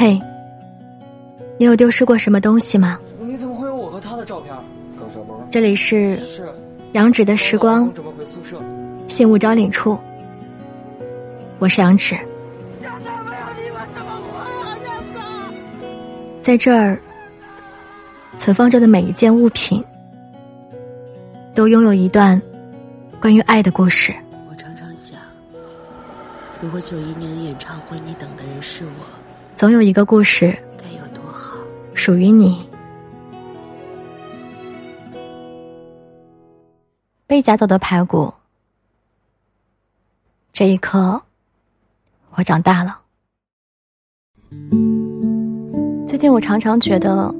嘿，你有丢失过什么东西吗？你怎么会有我和他的照片？这里是是杨芷的时光准备回宿舍。信物招领处，我是杨芷。在这儿，存放着的每一件物品，都拥有一段关于爱的故事。我常常想，如果九一年的演唱会你等的人是我，总有一个故事该有多好。属于你。被夹走的排骨，这一刻，我长大了。最近我常常觉得，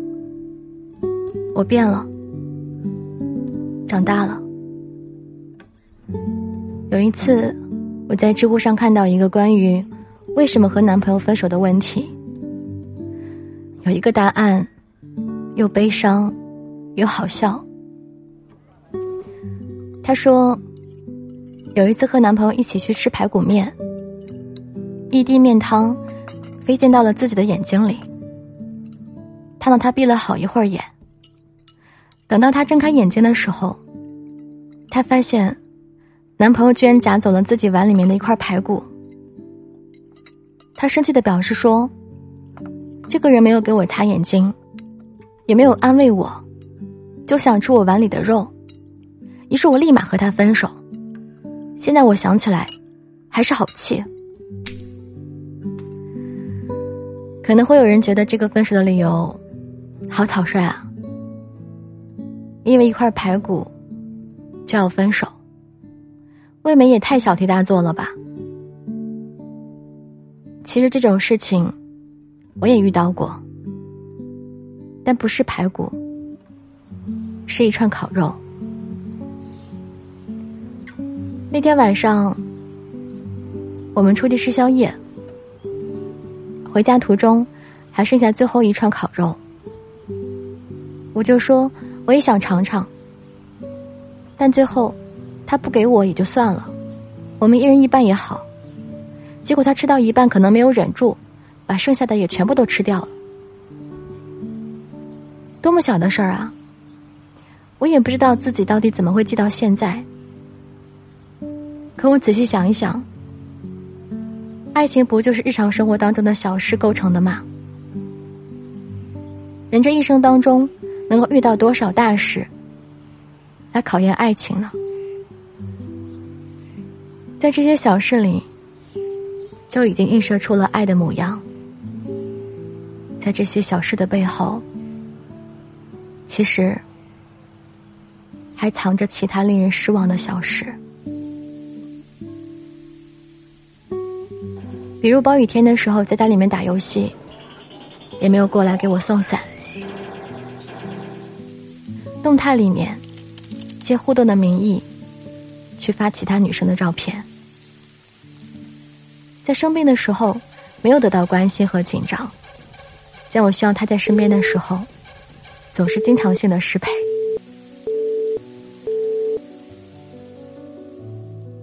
我变了，长大了。有一次，我在知乎上看到一个关于为什么和男朋友分手的问题，有一个答案，又悲伤，又好笑。她说，有一次和男朋友一起去吃排骨面，一滴面汤飞溅到了自己的眼睛里。烫到他闭了好一会儿眼。等到他睁开眼睛的时候，他发现，男朋友居然夹走了自己碗里面的一块排骨。他生气的表示说：“这个人没有给我擦眼睛，也没有安慰我，就想吃我碗里的肉。”于是我立马和他分手。现在我想起来，还是好气。可能会有人觉得这个分手的理由。好草率啊！因为一块排骨就要分手，未免也太小题大做了吧？其实这种事情我也遇到过，但不是排骨，是一串烤肉。那天晚上，我们出去吃宵夜，回家途中还剩下最后一串烤肉。我就说我也想尝尝，但最后他不给我也就算了，我们一人一半也好。结果他吃到一半，可能没有忍住，把剩下的也全部都吃掉了。多么小的事儿啊！我也不知道自己到底怎么会记到现在。可我仔细想一想，爱情不就是日常生活当中的小事构成的吗？人这一生当中。能够遇到多少大事来考验爱情呢？在这些小事里，就已经映射出了爱的模样。在这些小事的背后，其实还藏着其他令人失望的小事，比如暴雨天的时候在家里面打游戏，也没有过来给我送伞。动态里面，借互动的名义，去发其他女生的照片。在生病的时候，没有得到关心和紧张；在我需要他在身边的时候，总是经常性的失陪。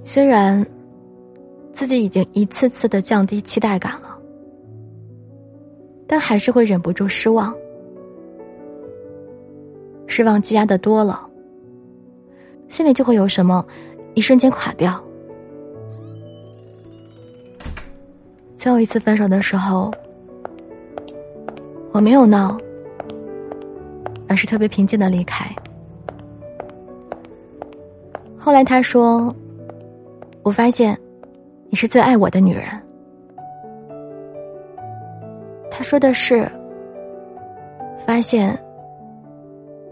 虽然自己已经一次次的降低期待感了，但还是会忍不住失望。失望积压的多了，心里就会有什么，一瞬间垮掉。最后一次分手的时候，我没有闹，而是特别平静的离开。后来他说：“我发现，你是最爱我的女人。”他说的是，发现。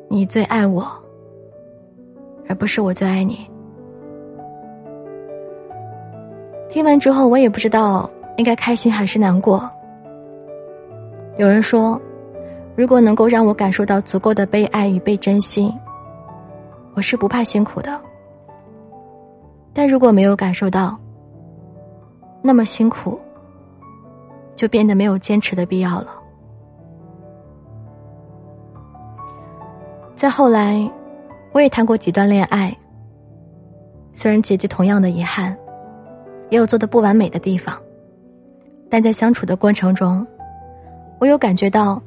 你最爱我，而不是我最爱你。听完之后，我也不知道应该开心还是难过。有人说，如果能够让我感受到足够的被爱与被珍惜，我是不怕辛苦的。但如果没有感受到，那么辛苦就变得没有坚持的必要了。再后来，我也谈过几段恋爱。虽然结局同样的遗憾，也有做的不完美的地方，但在相处的过程中，我有感觉到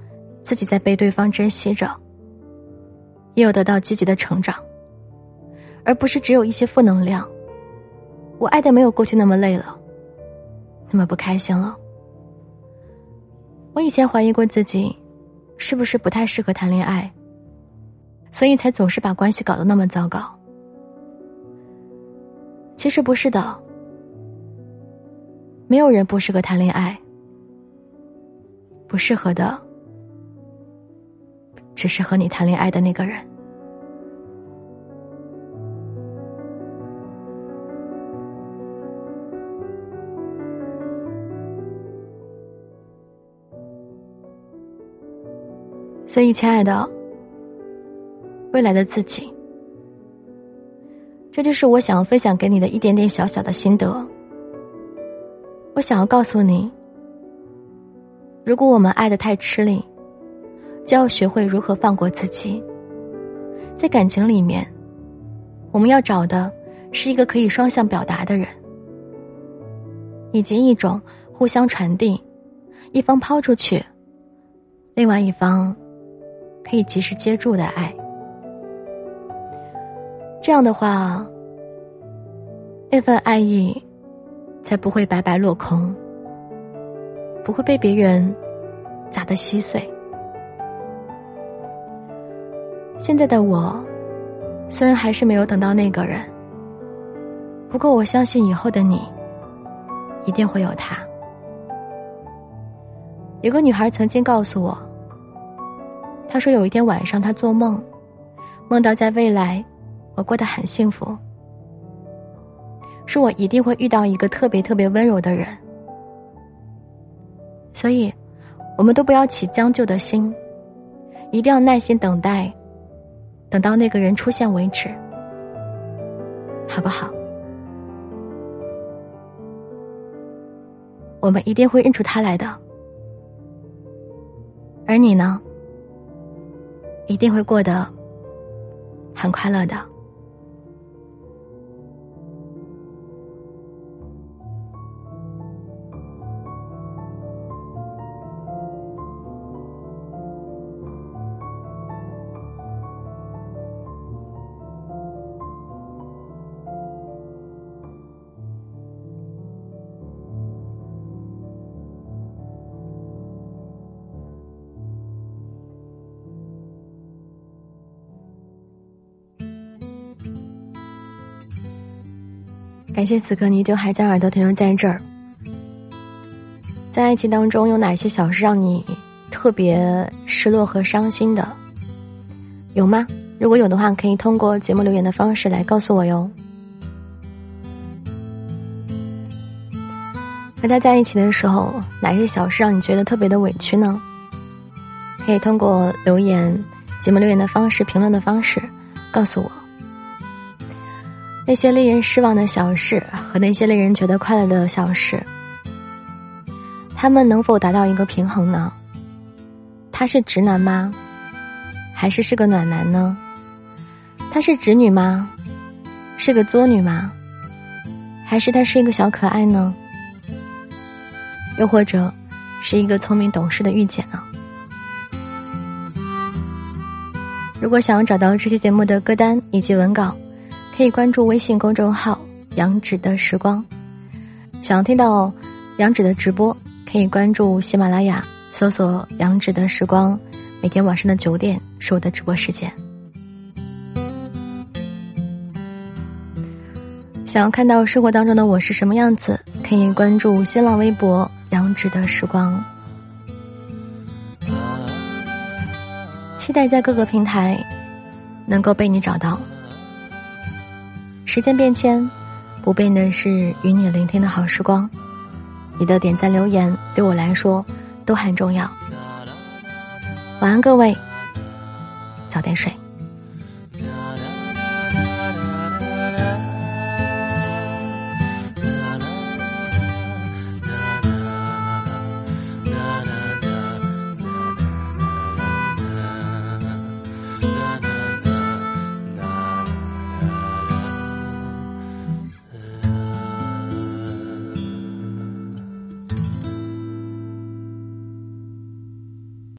自己在被对方珍惜着，也有得到积极的成长，而不是只有一些负能量。我爱的没有过去那么累了，那么不开心了。我以前怀疑过自己，是不是不太适合谈恋爱，所以才总是把关系搞得那么糟糕。其实不是的，没有人不适合谈恋爱，不适合的只是和你谈恋爱的那个人。所以，亲爱的，未来的自己。这就是我想要分享给你的一点点小小的心得。我想要告诉你，如果我们爱的太吃力，就要学会如何放过自己。在感情里面，我们要找的是一个可以双向表达的人，以及一种互相传递，一方抛出去，另外一方可以及时接住的爱。这样的话，那份爱意才不会白白落空，不会被别人砸得稀碎。现在的我，虽然还是没有等到那个人，不过我相信以后的你，一定会有他。有个女孩曾经告诉我，她说有一天晚上她做梦，梦到在未来。我过得很幸福，是我一定会遇到一个特别特别温柔的人，所以，我们都不要起将就的心，一定要耐心等待，等到那个人出现为止，好不好？我们一定会认出他来的，而你呢，一定会过得很快乐的。感谢此刻你就还将耳朵停留在这儿。在爱情当中，有哪些小事让你特别失落和伤心的？有吗？如果有的话，可以通过节目留言的方式来告诉我哟。和他在一起的时候，哪些小事让你觉得特别的委屈呢？可以通过留言、节目留言的方式、评论的方式告诉我。那些令人失望的小事和那些令人觉得快乐的小事，他们能否达到一个平衡呢？他是直男吗？还是是个暖男呢？他是直女吗？是个作女吗？还是他是一个小可爱呢？又或者是一个聪明懂事的御姐呢？如果想要找到这期节目的歌单以及文稿。可以关注微信公众号“杨芷的时光”，想要听到杨芷的直播，可以关注喜马拉雅，搜索“杨芷的时光”，每天晚上的九点是我的直播时间。想要看到生活当中的我是什么样子，可以关注新浪微博“杨芷的时光”，期待在各个平台能够被你找到。时间变迁，不变的是与你聆听的好时光。你的点赞留言对我来说都很重要。晚安，各位，早点睡。